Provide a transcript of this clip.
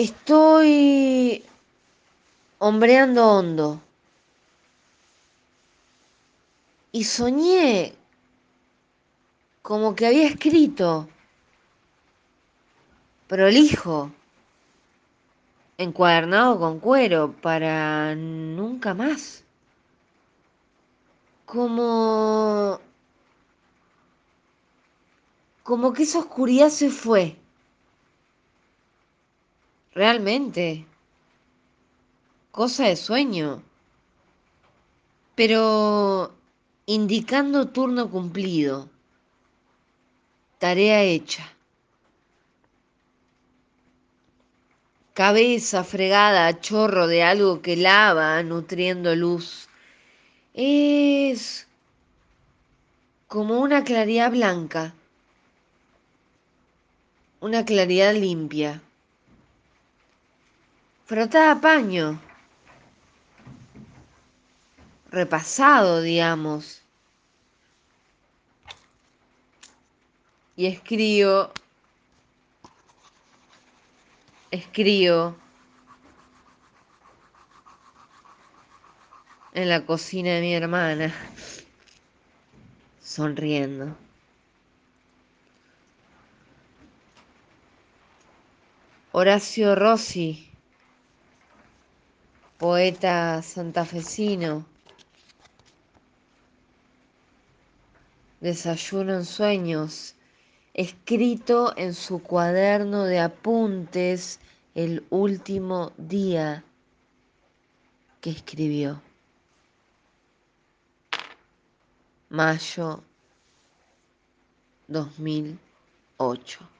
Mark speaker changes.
Speaker 1: Estoy hombreando hondo. Y soñé como que había escrito prolijo, encuadernado con cuero para nunca más. Como como que esa oscuridad se fue. Realmente. Cosa de sueño. Pero indicando turno cumplido. Tarea hecha. Cabeza fregada, chorro de algo que lava, nutriendo luz. Es como una claridad blanca una claridad limpia. Frotada a paño. Repasado, digamos. Y escribo. Escribo. En la cocina de mi hermana. Sonriendo. Horacio Rossi, poeta santafesino, Desayuno en sueños, escrito en su cuaderno de apuntes el último día que escribió. Mayo 2008.